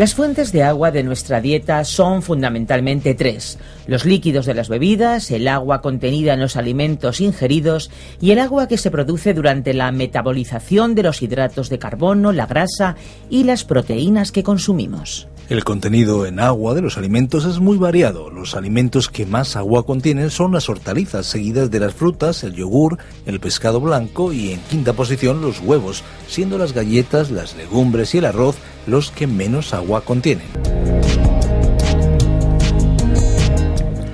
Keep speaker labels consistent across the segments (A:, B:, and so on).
A: Las fuentes de agua de nuestra dieta son fundamentalmente tres. Los líquidos de las bebidas, el agua contenida en los alimentos ingeridos y el agua que se produce durante la metabolización de los hidratos de carbono, la grasa y las proteínas que consumimos.
B: El contenido en agua de los alimentos es muy variado. Los alimentos que más agua contienen son las hortalizas, seguidas de las frutas, el yogur, el pescado blanco y en quinta posición los huevos, siendo las galletas, las legumbres y el arroz los que menos agua contienen.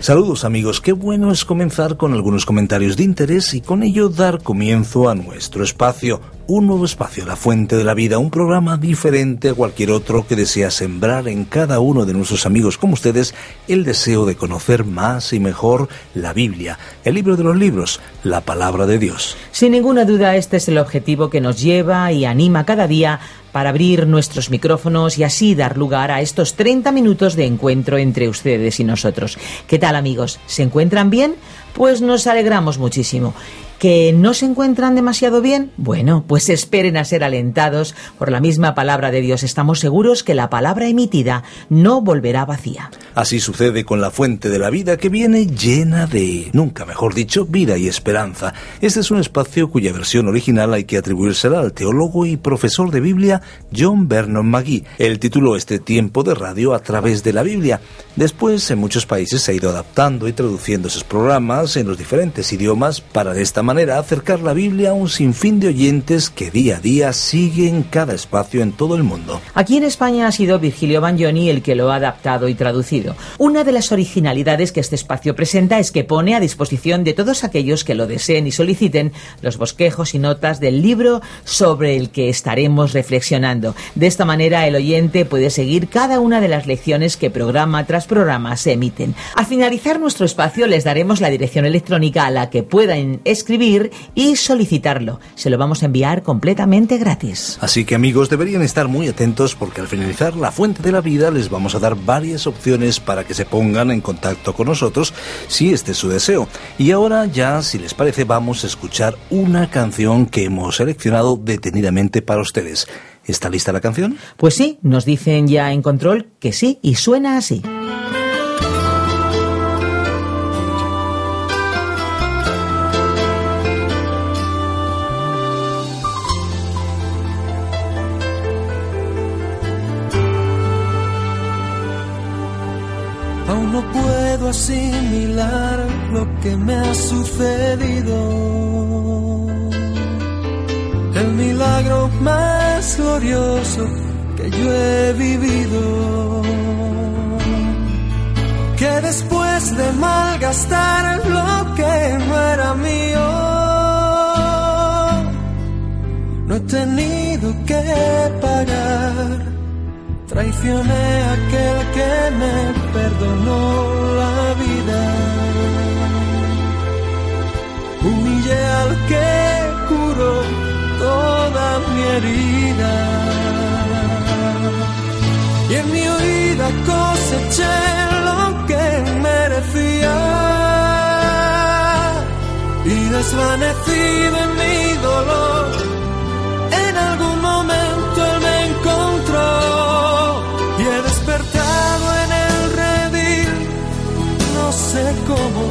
B: Saludos amigos, qué bueno es comenzar con algunos comentarios de interés y con ello dar comienzo a nuestro espacio, un nuevo espacio, La Fuente de la Vida, un programa diferente a cualquier otro que desea sembrar en cada uno de nuestros amigos como ustedes el deseo de conocer más y mejor la Biblia, el libro de los libros, la palabra de Dios.
A: Sin ninguna duda este es el objetivo que nos lleva y anima cada día para abrir nuestros micrófonos y así dar lugar a estos 30 minutos de encuentro entre ustedes y nosotros. ¿Qué tal amigos? ¿Se encuentran bien? Pues nos alegramos muchísimo. ¿Que no se encuentran demasiado bien? Bueno, pues esperen a ser alentados por la misma palabra de Dios. Estamos seguros que la palabra emitida no volverá vacía.
B: Así sucede con la fuente de la vida que viene llena de, nunca mejor dicho, vida y esperanza. Este es un espacio cuya versión original hay que atribuírsela al teólogo y profesor de Biblia John Vernon McGee. Él tituló este tiempo de radio a través de la Biblia. Después, en muchos países se ha ido adaptando y traduciendo esos programas en los diferentes idiomas para de esta manera acercar la Biblia a un sinfín de oyentes que día a día siguen cada espacio en todo el mundo.
A: Aquí en España ha sido Virgilio Bagnoni el que lo ha adaptado y traducido. Una de las originalidades que este espacio presenta es que pone a disposición de todos aquellos que lo deseen y soliciten los bosquejos y notas del libro sobre el que estaremos reflexionando. De esta manera el oyente puede seguir cada una de las lecciones que programa tras programa se emiten. Al finalizar nuestro espacio les daremos la dirección electrónica a la que puedan escribir y solicitarlo. Se lo vamos a enviar completamente gratis.
B: Así que amigos deberían estar muy atentos porque al finalizar la fuente de la vida les vamos a dar varias opciones para que se pongan en contacto con nosotros si este es su deseo. Y ahora ya, si les parece, vamos a escuchar una canción que hemos seleccionado detenidamente para ustedes. ¿Está lista la canción?
A: Pues sí, nos dicen ya en control que sí y suena así.
C: Puedo asimilar lo que me ha sucedido. El milagro más glorioso que yo he vivido. Que después de malgastar lo que no era mío, no he tenido que pagar Traicioné a aquel que me perdonó la Y en mi huida coseché lo que merecía. Y desvanecido en mi dolor, en algún momento me encontró. Y he despertado en el redil, no sé cómo,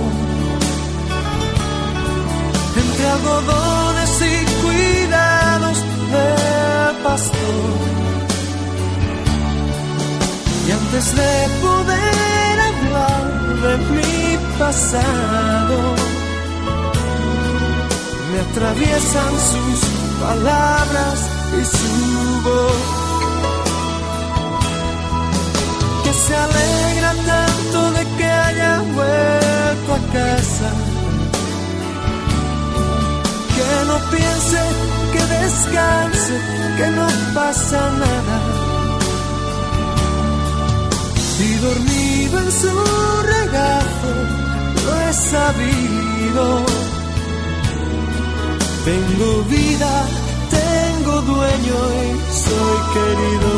C: entre algodones Y antes de poder hablar de mi pasado, me atraviesan sus palabras y su voz. que se alegra tanto de que haya vuelto a casa. Que no piense que de descanse, que no pasa nada. Y dormido en su regazo, lo he sabido. Tengo vida, tengo dueño y soy querido.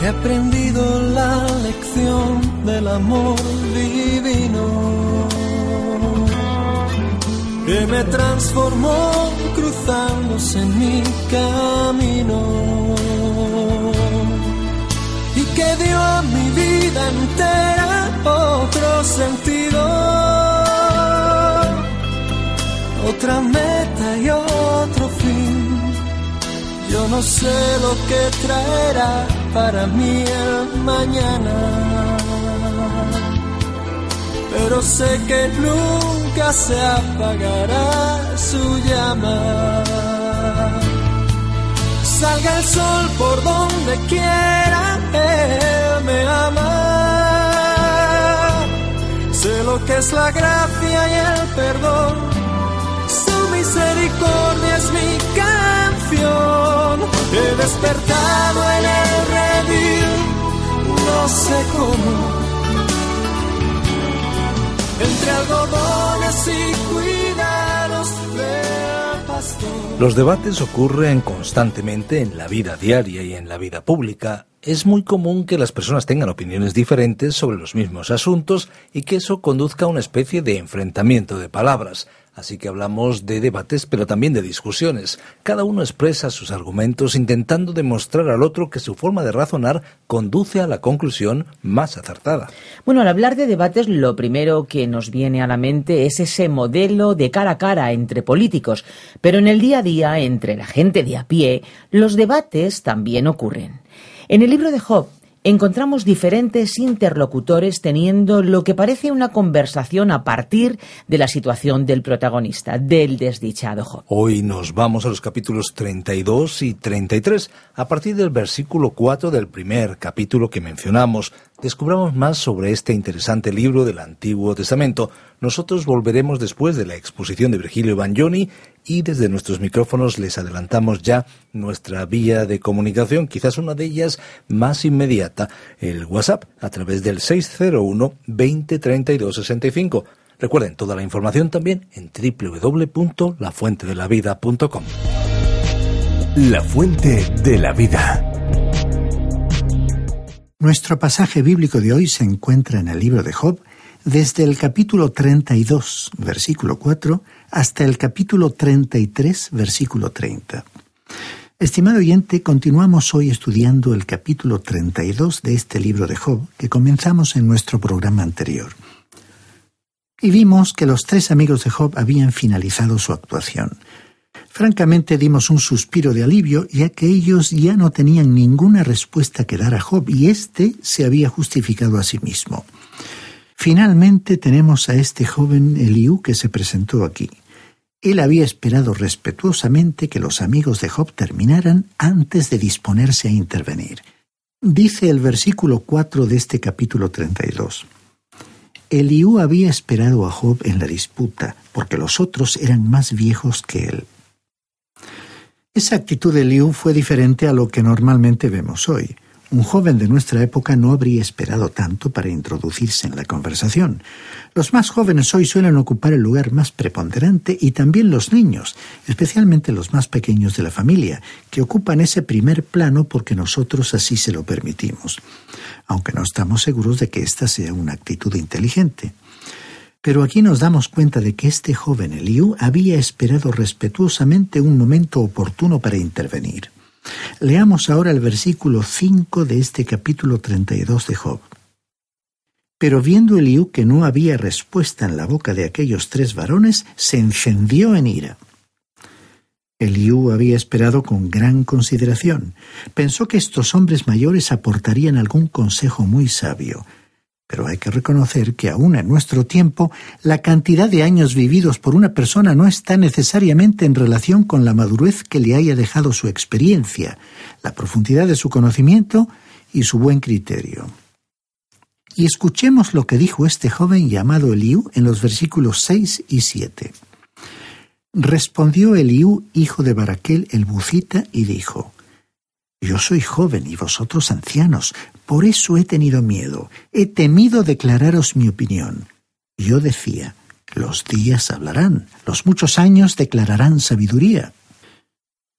C: He aprendido la lección del amor divino que me transformó cruzándose en mi camino y que dio a mi vida entera otro sentido, otra meta y otro fin. Yo no sé lo que traerá para mí el mañana. Pero sé que nunca se apagará su llama. Salga el sol por donde quiera, Él me ama. Sé lo que es la gracia y
B: Los debates ocurren constantemente en la vida diaria y en la vida pública. Es muy común que las personas tengan opiniones diferentes sobre los mismos asuntos y que eso conduzca a una especie de enfrentamiento de palabras. Así que hablamos de debates, pero también de discusiones. Cada uno expresa sus argumentos intentando demostrar al otro que su forma de razonar conduce a la conclusión más acertada.
A: Bueno, al hablar de debates, lo primero que nos viene a la mente es ese modelo de cara a cara entre políticos. Pero en el día a día, entre la gente de a pie, los debates también ocurren. En el libro de Job, encontramos diferentes interlocutores teniendo lo que parece una conversación a partir de la situación del protagonista, del desdichado Job.
B: Hoy nos vamos a los capítulos 32 y 33, a partir del versículo 4 del primer capítulo que mencionamos. Descubramos más sobre este interesante libro del Antiguo Testamento. Nosotros volveremos después de la exposición de Virgilio Bagnoni y desde nuestros micrófonos les adelantamos ya nuestra vía de comunicación, quizás una de ellas más inmediata, el WhatsApp, a través del 601 20 32 65. Recuerden toda la información también en www.lafuentedelavida.com.
D: La Fuente de la Vida.
E: Nuestro pasaje bíblico de hoy se encuentra en el libro de Job, desde el capítulo 32, versículo 4, hasta el capítulo 33, versículo 30. Estimado oyente, continuamos hoy estudiando el capítulo 32 de este libro de Job que comenzamos en nuestro programa anterior. Y vimos que los tres amigos de Job habían finalizado su actuación. Francamente dimos un suspiro de alivio, ya que ellos ya no tenían ninguna respuesta que dar a Job y éste se había justificado a sí mismo. Finalmente tenemos a este joven Eliú que se presentó aquí. Él había esperado respetuosamente que los amigos de Job terminaran antes de disponerse a intervenir. Dice el versículo 4 de este capítulo 32. Eliú había esperado a Job en la disputa, porque los otros eran más viejos que él. Esa actitud de Eliú fue diferente a lo que normalmente vemos hoy. Un joven de nuestra época no habría esperado tanto para introducirse en la conversación. Los más jóvenes hoy suelen ocupar el lugar más preponderante y también los niños, especialmente los más pequeños de la familia, que ocupan ese primer plano porque nosotros así se lo permitimos, aunque no estamos seguros de que esta sea una actitud inteligente. Pero aquí nos damos cuenta de que este joven Eliú había esperado respetuosamente un momento oportuno para intervenir. Leamos ahora el versículo 5 de este capítulo 32 de Job. Pero viendo Eliú que no había respuesta en la boca de aquellos tres varones, se encendió en ira. Eliú había esperado con gran consideración. Pensó que estos hombres mayores aportarían algún consejo muy sabio. Pero hay que reconocer que aún en nuestro tiempo, la cantidad de años vividos por una persona no está necesariamente en relación con la madurez que le haya dejado su experiencia, la profundidad de su conocimiento y su buen criterio. Y escuchemos lo que dijo este joven llamado Eliú en los versículos 6 y 7. Respondió Eliú, hijo de Baraquel el Bucita, y dijo, Yo soy joven y vosotros ancianos, por eso he tenido miedo, he temido declararos mi opinión. Yo decía, los días hablarán, los muchos años declararán sabiduría.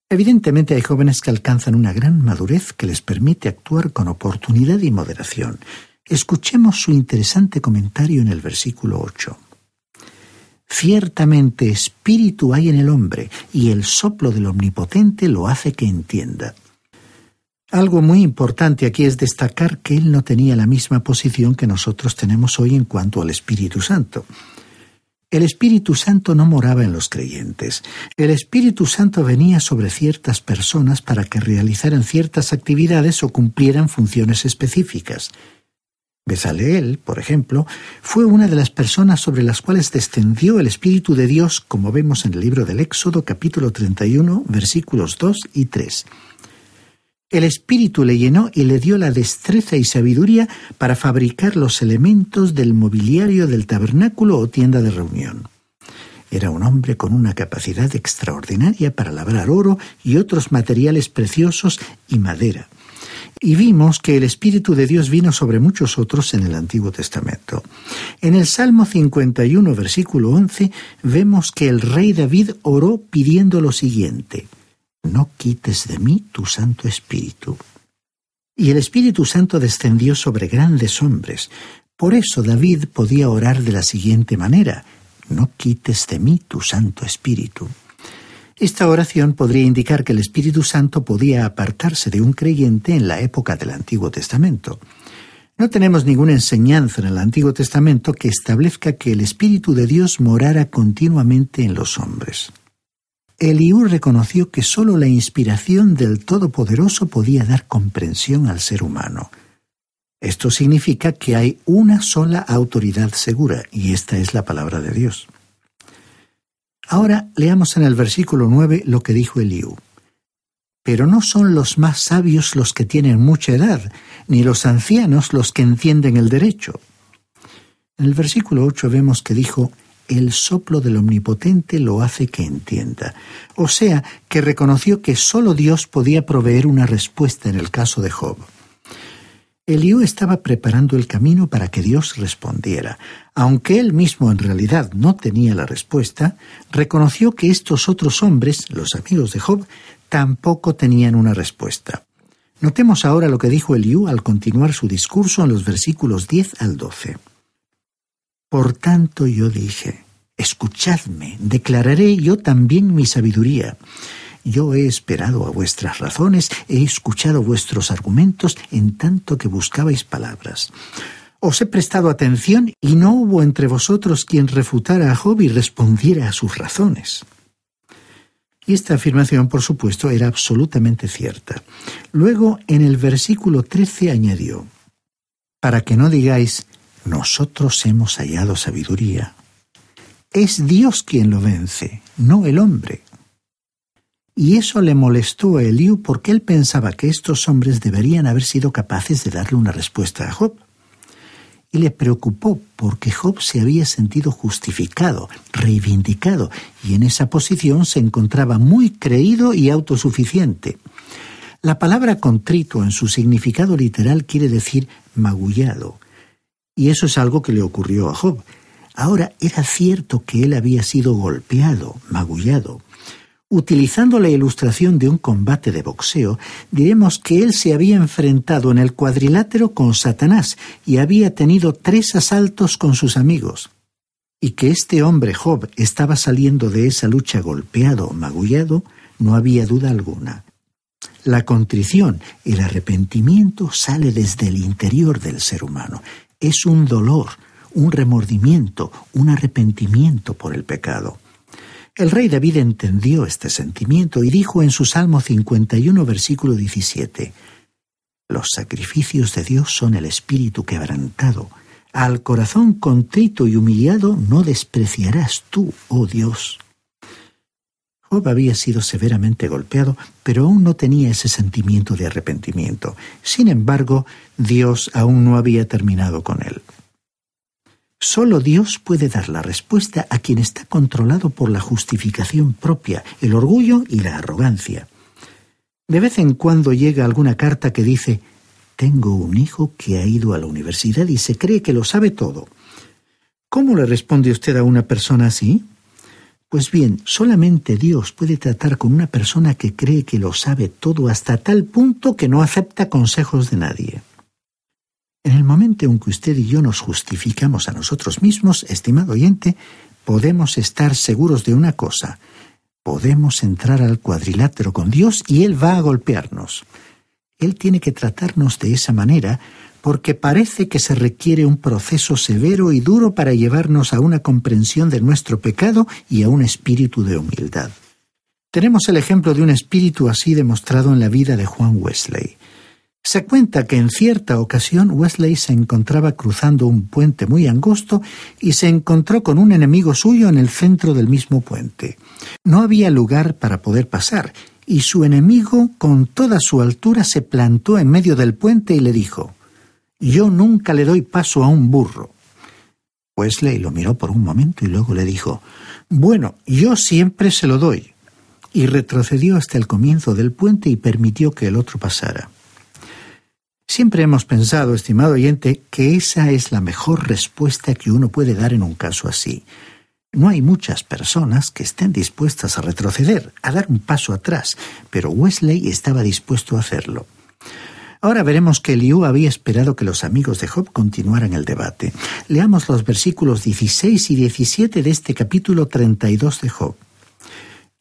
E: Evidentemente hay jóvenes que alcanzan una gran madurez que les permite actuar con oportunidad y moderación. Escuchemos su interesante comentario en el versículo 8. Ciertamente espíritu hay en el hombre, y el soplo del Omnipotente lo hace que entienda. Algo muy importante aquí es destacar que él no tenía la misma posición que nosotros tenemos hoy en cuanto al Espíritu Santo. El Espíritu Santo no moraba en los creyentes. El Espíritu Santo venía sobre ciertas personas para que realizaran ciertas actividades o cumplieran funciones específicas. Bezaleel, por ejemplo, fue una de las personas sobre las cuales descendió el Espíritu de Dios, como vemos en el libro del Éxodo capítulo 31, versículos 2 y 3. El Espíritu le llenó y le dio la destreza y sabiduría para fabricar los elementos del mobiliario del tabernáculo o tienda de reunión. Era un hombre con una capacidad extraordinaria para labrar oro y otros materiales preciosos y madera. Y vimos que el Espíritu de Dios vino sobre muchos otros en el Antiguo Testamento. En el Salmo 51, versículo 11, vemos que el rey David oró pidiendo lo siguiente no quites de mí tu Santo Espíritu. Y el Espíritu Santo descendió sobre grandes hombres. Por eso David podía orar de la siguiente manera, no quites de mí tu Santo Espíritu. Esta oración podría indicar que el Espíritu Santo podía apartarse de un creyente en la época del Antiguo Testamento. No tenemos ninguna enseñanza en el Antiguo Testamento que establezca que el Espíritu de Dios morara continuamente en los hombres. Eliú reconoció que sólo la inspiración del Todopoderoso podía dar comprensión al ser humano. Esto significa que hay una sola autoridad segura, y esta es la palabra de Dios. Ahora leamos en el versículo 9 lo que dijo Eliú. Pero no son los más sabios los que tienen mucha edad, ni los ancianos los que entienden el derecho. En el versículo 8 vemos que dijo, el soplo del Omnipotente lo hace que entienda. O sea, que reconoció que sólo Dios podía proveer una respuesta en el caso de Job. Eliú estaba preparando el camino para que Dios respondiera. Aunque él mismo en realidad no tenía la respuesta, reconoció que estos otros hombres, los amigos de Job, tampoco tenían una respuesta. Notemos ahora lo que dijo Eliú al continuar su discurso en los versículos 10 al 12. Por tanto yo dije, escuchadme, declararé yo también mi sabiduría. Yo he esperado a vuestras razones, he escuchado vuestros argumentos en tanto que buscabais palabras. Os he prestado atención y no hubo entre vosotros quien refutara a Job y respondiera a sus razones. Y esta afirmación, por supuesto, era absolutamente cierta. Luego, en el versículo 13 añadió, para que no digáis, nosotros hemos hallado sabiduría. Es Dios quien lo vence, no el hombre. Y eso le molestó a Eliú porque él pensaba que estos hombres deberían haber sido capaces de darle una respuesta a Job. Y le preocupó porque Job se había sentido justificado, reivindicado, y en esa posición se encontraba muy creído y autosuficiente. La palabra contrito en su significado literal quiere decir magullado, y eso es algo que le ocurrió a Job. Ahora era cierto que él había sido golpeado, magullado. Utilizando la ilustración de un combate de boxeo, diremos que él se había enfrentado en el cuadrilátero con Satanás y había tenido tres asaltos con sus amigos. Y que este hombre Job estaba saliendo de esa lucha golpeado, magullado, no había duda alguna. La contrición, el arrepentimiento sale desde el interior del ser humano es un dolor, un remordimiento, un arrepentimiento por el pecado. El rey David entendió este sentimiento y dijo en su Salmo 51, versículo 17, Los sacrificios de Dios son el espíritu quebrantado, Al corazón contrito y humillado no despreciarás tú, oh Dios. Job había sido severamente golpeado, pero aún no tenía ese sentimiento de arrepentimiento. Sin embargo, Dios aún no había terminado con él. Solo Dios puede dar la respuesta a quien está controlado por la justificación propia, el orgullo y la arrogancia. De vez en cuando llega alguna carta que dice, tengo un hijo que ha ido a la universidad y se cree que lo sabe todo. ¿Cómo le responde usted a una persona así? Pues bien, solamente Dios puede tratar con una persona que cree que lo sabe todo hasta tal punto que no acepta consejos de nadie. En el momento en que usted y yo nos justificamos a nosotros mismos, estimado oyente, podemos estar seguros de una cosa. Podemos entrar al cuadrilátero con Dios y Él va a golpearnos. Él tiene que tratarnos de esa manera porque parece que se requiere un proceso severo y duro para llevarnos a una comprensión de nuestro pecado y a un espíritu de humildad. Tenemos el ejemplo de un espíritu así demostrado en la vida de Juan Wesley. Se cuenta que en cierta ocasión Wesley se encontraba cruzando un puente muy angosto y se encontró con un enemigo suyo en el centro del mismo puente. No había lugar para poder pasar, y su enemigo con toda su altura se plantó en medio del puente y le dijo Yo nunca le doy paso a un burro. Wesley lo miró por un momento y luego le dijo Bueno, yo siempre se lo doy. Y retrocedió hasta el comienzo del puente y permitió que el otro pasara. Siempre hemos pensado, estimado oyente, que esa es la mejor respuesta que uno puede dar en un caso así. No hay muchas personas que estén dispuestas a retroceder, a dar un paso atrás, pero Wesley estaba dispuesto a hacerlo. Ahora veremos que Eliú había esperado que los amigos de Job continuaran el debate. Leamos los versículos 16 y 17 de este capítulo 32 de Job.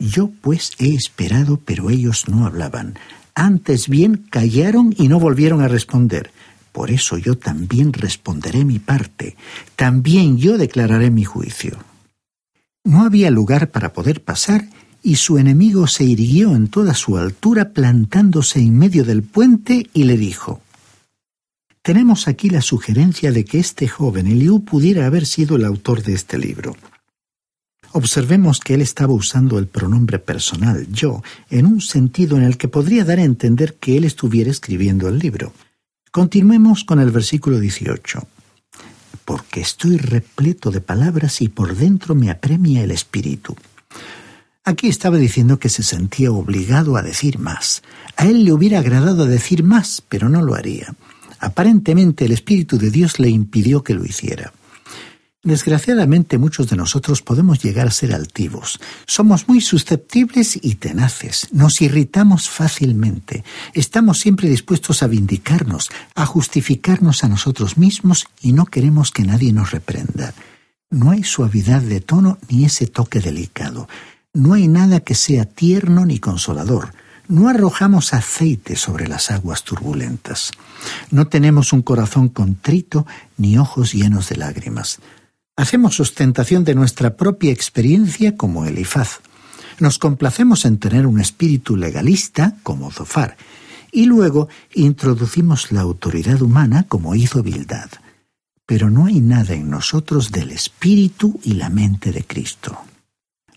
E: Yo pues he esperado, pero ellos no hablaban. Antes bien callaron y no volvieron a responder. Por eso yo también responderé mi parte. También yo declararé mi juicio. No había lugar para poder pasar y su enemigo se irguió en toda su altura plantándose en medio del puente y le dijo Tenemos aquí la sugerencia de que este joven Eliú pudiera haber sido el autor de este libro. Observemos que él estaba usando el pronombre personal yo en un sentido en el que podría dar a entender que él estuviera escribiendo el libro. Continuemos con el versículo 18 porque estoy repleto de palabras y por dentro me apremia el espíritu. Aquí estaba diciendo que se sentía obligado a decir más. A él le hubiera agradado decir más, pero no lo haría. Aparentemente el Espíritu de Dios le impidió que lo hiciera. Desgraciadamente muchos de nosotros podemos llegar a ser altivos. Somos muy susceptibles y tenaces. Nos irritamos fácilmente. Estamos siempre dispuestos a vindicarnos, a justificarnos a nosotros mismos y no queremos que nadie nos reprenda. No hay suavidad de tono ni ese toque delicado. No hay nada que sea tierno ni consolador. No arrojamos aceite sobre las aguas turbulentas. No tenemos un corazón contrito ni ojos llenos de lágrimas. Hacemos ostentación de nuestra propia experiencia como Elifaz. Nos complacemos en tener un espíritu legalista como Zofar. Y luego introducimos la autoridad humana como hizo Bildad. Pero no hay nada en nosotros del espíritu y la mente de Cristo.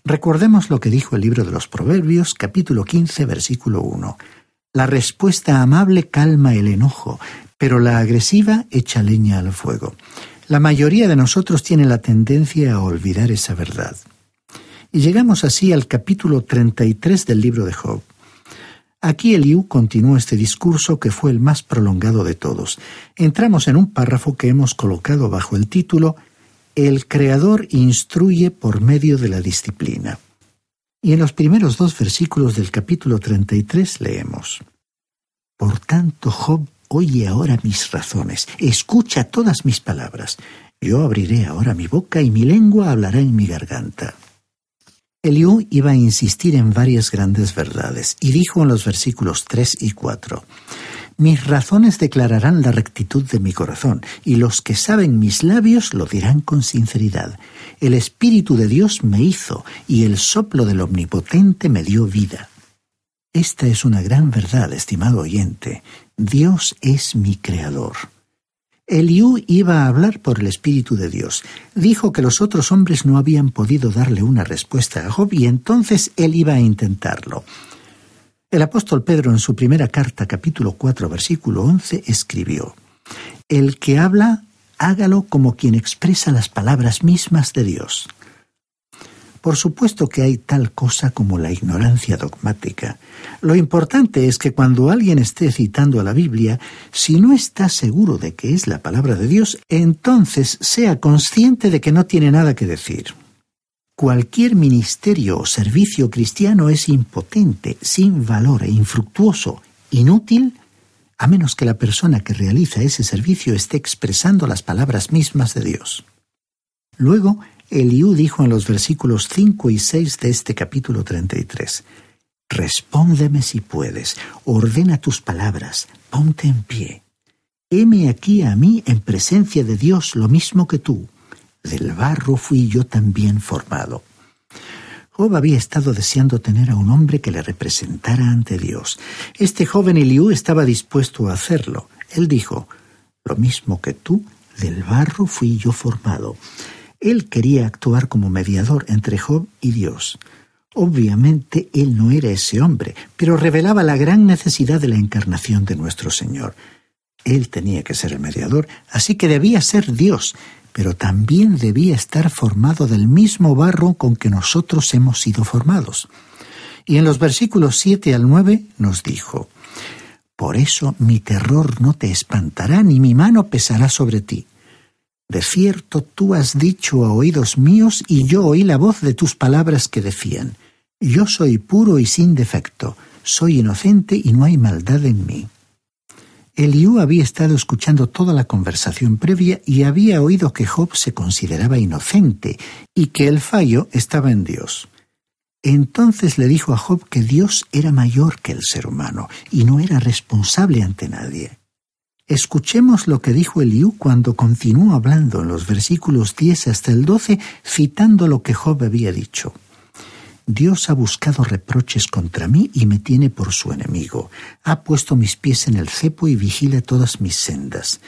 E: Recordemos lo que dijo el libro de los Proverbios, capítulo 15, versículo 1. La respuesta amable calma el enojo, pero la agresiva echa leña al fuego. La mayoría de nosotros tiene la tendencia a olvidar esa verdad. Y llegamos así al capítulo 33 del libro de Job. Aquí Eliú continúa este discurso que fue el más prolongado de todos. Entramos en un párrafo que hemos colocado bajo el título El Creador instruye por medio de la disciplina. Y en los primeros dos versículos del capítulo 33 leemos Por tanto Job Oye ahora mis razones, escucha todas mis palabras. Yo abriré ahora mi boca y mi lengua hablará en mi garganta. Eliú iba a insistir en varias grandes verdades y dijo en los versículos 3 y 4, Mis razones declararán la rectitud de mi corazón, y los que saben mis labios lo dirán con sinceridad. El Espíritu de Dios me hizo, y el soplo del Omnipotente me dio vida. Esta es una gran verdad, estimado oyente. Dios es mi creador. Eliú iba a hablar por el Espíritu de Dios. Dijo que los otros hombres no habían podido darle una respuesta a Job y entonces él iba a intentarlo. El apóstol Pedro en su primera carta, capítulo 4, versículo 11, escribió, El que habla, hágalo como quien expresa las palabras mismas de Dios. Por supuesto que hay tal cosa como la ignorancia dogmática. Lo importante es que cuando alguien esté citando a la Biblia, si no está seguro de que es la palabra de Dios, entonces sea consciente de que no tiene nada que decir. Cualquier ministerio o servicio cristiano es impotente, sin valor e infructuoso, inútil, a menos que la persona que realiza ese servicio esté expresando las palabras mismas de Dios. Luego, Eliú dijo en los versículos 5 y 6 de este capítulo 33, Respóndeme si puedes, ordena tus palabras, ponte en pie. Heme aquí a mí en presencia de Dios lo mismo que tú. Del barro fui yo también formado. Job había estado deseando tener a un hombre que le representara ante Dios. Este joven Eliú estaba dispuesto a hacerlo. Él dijo, Lo mismo que tú, del barro fui yo formado. Él quería actuar como mediador entre Job y Dios. Obviamente él no era ese hombre, pero revelaba la gran necesidad de la encarnación de nuestro Señor. Él tenía que ser el mediador, así que debía ser Dios, pero también debía estar formado del mismo barro con que nosotros hemos sido formados. Y en los versículos 7 al 9 nos dijo, Por eso mi terror no te espantará, ni mi mano pesará sobre ti. De cierto tú has dicho a oídos míos y yo oí la voz de tus palabras que decían, Yo soy puro y sin defecto, soy inocente y no hay maldad en mí. Eliú había estado escuchando toda la conversación previa y había oído que Job se consideraba inocente y que el fallo estaba en Dios. Entonces le dijo a Job que Dios era mayor que el ser humano y no era responsable ante nadie. Escuchemos lo que dijo Eliú cuando continuó hablando en los versículos 10 hasta el 12, citando lo que Job había dicho. Dios ha buscado reproches contra mí y me tiene por su enemigo. Ha puesto mis pies en el cepo y vigila todas mis sendas.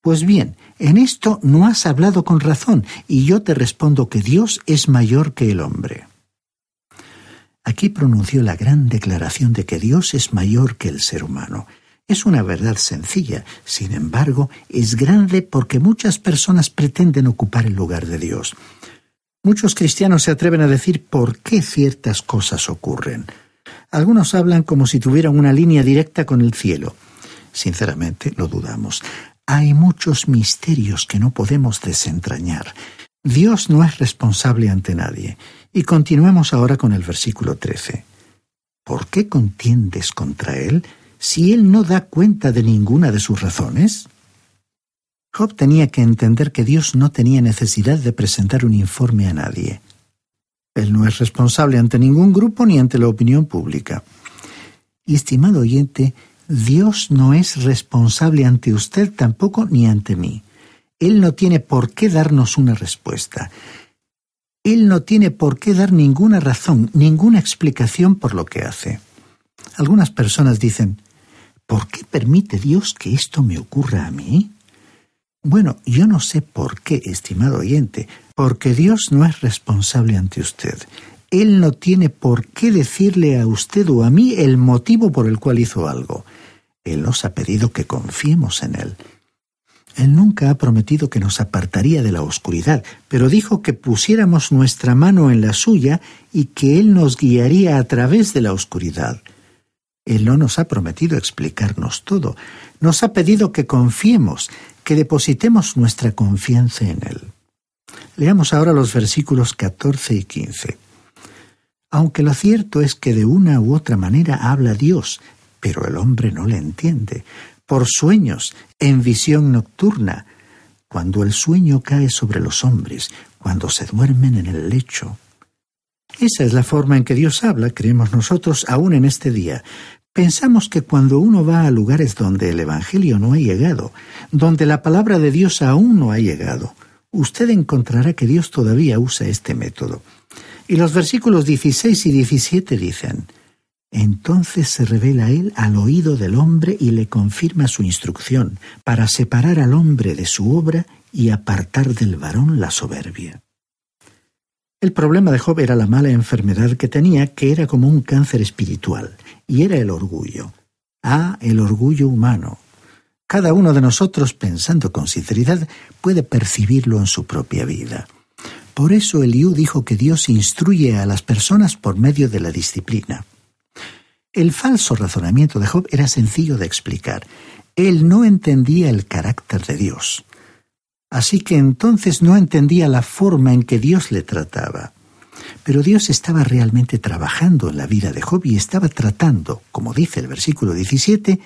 E: Pues bien, en esto no has hablado con razón, y yo te respondo que Dios es mayor que el hombre. Aquí pronunció la gran declaración de que Dios es mayor que el ser humano. Es una verdad sencilla, sin embargo, es grande porque muchas personas pretenden ocupar el lugar de Dios. Muchos cristianos se atreven a decir por qué ciertas cosas ocurren. Algunos hablan como si tuvieran una línea directa con el cielo. Sinceramente, lo dudamos. Hay muchos misterios que no podemos desentrañar. Dios no es responsable ante nadie. Y continuemos ahora con el versículo 13. ¿Por qué contiendes contra Él? si él no da cuenta de ninguna de sus razones? Job tenía que entender que Dios no tenía necesidad de presentar un informe a nadie. Él no es responsable ante ningún grupo ni ante la opinión pública. Y estimado oyente, Dios no es responsable ante usted tampoco ni ante mí. Él no tiene por qué darnos una respuesta. Él no tiene por qué dar ninguna razón, ninguna explicación por lo que hace. Algunas personas dicen, ¿Por qué permite Dios que esto me ocurra a mí? Bueno, yo no sé por qué, estimado oyente, porque Dios no es responsable ante usted. Él no tiene por qué decirle a usted o a mí el motivo por el cual hizo algo. Él nos ha pedido que confiemos en Él. Él nunca ha prometido que nos apartaría de la oscuridad, pero dijo que pusiéramos nuestra mano en la suya y que Él nos guiaría a través de la oscuridad. Él no nos ha prometido explicarnos todo, nos ha pedido que confiemos, que depositemos nuestra confianza en Él. Leamos ahora los versículos 14 y 15. Aunque lo cierto es que de una u otra manera habla Dios, pero el hombre no le entiende, por sueños, en visión nocturna, cuando el sueño cae sobre los hombres, cuando se duermen en el lecho. Esa es la forma en que Dios habla, creemos nosotros, aún en este día. Pensamos que cuando uno va a lugares donde el Evangelio no ha llegado, donde la palabra de Dios aún no ha llegado, usted encontrará que Dios todavía usa este método. Y los versículos 16 y 17 dicen, Entonces se revela él al oído del hombre y le confirma su instrucción para separar al hombre de su obra y apartar del varón la soberbia. El problema de Job era la mala enfermedad que tenía, que era como un cáncer espiritual, y era el orgullo. Ah, el orgullo humano. Cada uno de nosotros, pensando con sinceridad, puede percibirlo en su propia vida. Por eso Eliú dijo que Dios instruye a las personas por medio de la disciplina. El falso razonamiento de Job era sencillo de explicar. Él no entendía el carácter de Dios. Así que entonces no entendía la forma en que Dios le trataba. Pero Dios estaba realmente trabajando en la vida de Job y estaba tratando, como dice el versículo 17,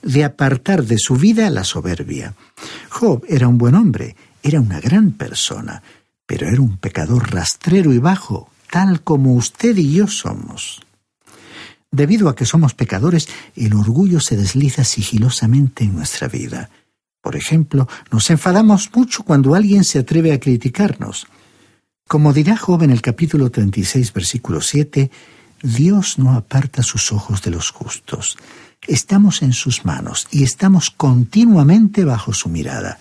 E: de apartar de su vida la soberbia. Job era un buen hombre, era una gran persona, pero era un pecador rastrero y bajo, tal como usted y yo somos. Debido a que somos pecadores, el orgullo se desliza sigilosamente en nuestra vida. Por ejemplo, nos enfadamos mucho cuando alguien se atreve a criticarnos. Como dirá Job en el capítulo 36, versículo 7, Dios no aparta sus ojos de los justos. Estamos en sus manos y estamos continuamente bajo su mirada.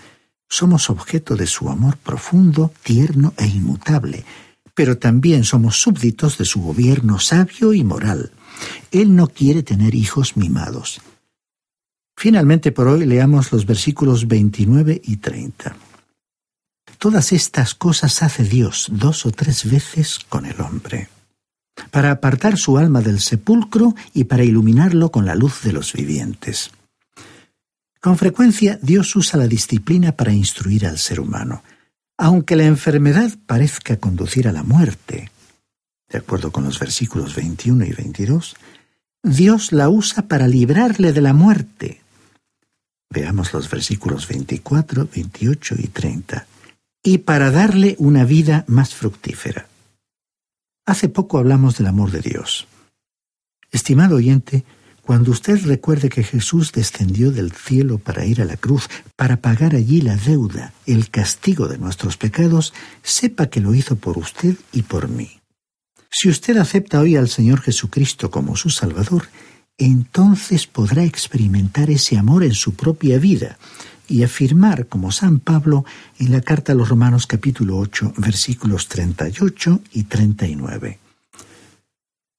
E: Somos objeto de su amor profundo, tierno e inmutable, pero también somos súbditos de su gobierno sabio y moral. Él no quiere tener hijos mimados. Finalmente, por hoy leamos los versículos 29 y 30. Todas estas cosas hace Dios dos o tres veces con el hombre, para apartar su alma del sepulcro y para iluminarlo con la luz de los vivientes. Con frecuencia Dios usa la disciplina para instruir al ser humano, aunque la enfermedad parezca conducir a la muerte, de acuerdo con los versículos 21 y 22, Dios la usa para librarle de la muerte. Veamos los versículos 24, 28 y 30. Y para darle una vida más fructífera. Hace poco hablamos del amor de Dios. Estimado oyente, cuando usted recuerde que Jesús descendió del cielo para ir a la cruz, para pagar allí la deuda, el castigo de nuestros pecados, sepa que lo hizo por usted y por mí. Si usted acepta hoy al Señor Jesucristo como su Salvador, entonces podrá experimentar ese amor en su propia vida y afirmar, como San Pablo en la carta a los Romanos capítulo 8, versículos 38 y 39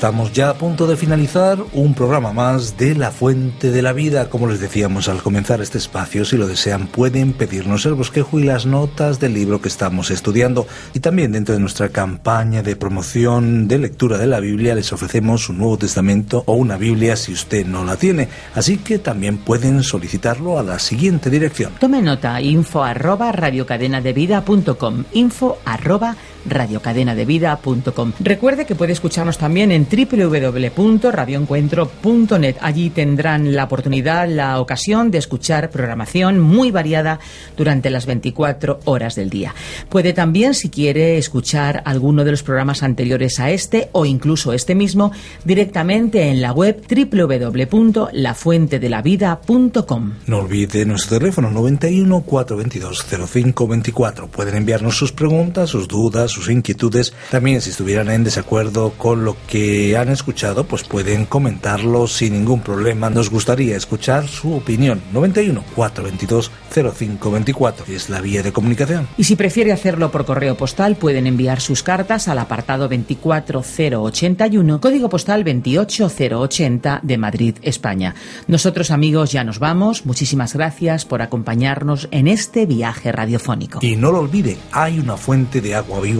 B: Estamos ya a punto de finalizar un programa más de La Fuente de la Vida. Como les decíamos al comenzar este espacio, si lo desean pueden pedirnos el bosquejo y las notas del libro que estamos estudiando. Y también dentro de nuestra campaña de promoción de lectura de la Biblia les ofrecemos un Nuevo Testamento o una Biblia si usted no la tiene. Así que también pueden solicitarlo a la siguiente dirección.
A: Tome nota, info arroba radiocadenadevida.com, info arroba radiocadenadevida.com. Recuerde que puede escucharnos también en www.radioencuentro.net. Allí tendrán la oportunidad, la ocasión de escuchar programación muy variada durante las 24 horas del día. Puede también, si quiere, escuchar alguno de los programas anteriores a este o incluso este mismo directamente en la web www.lafuentedelavida.com.
B: No olvide nuestro teléfono 91 422 0524. Pueden enviarnos sus preguntas, sus dudas, sus inquietudes. También si estuvieran en desacuerdo con lo que han escuchado, pues pueden comentarlo sin ningún problema. Nos gustaría escuchar su opinión. 91 422 0524 es la vía de comunicación.
A: Y si prefiere hacerlo por correo postal, pueden enviar sus cartas al apartado 24081, código postal 28080 de Madrid, España. Nosotros amigos ya nos vamos. Muchísimas gracias por acompañarnos en este viaje radiofónico.
B: Y no lo olvide, hay una fuente de agua viva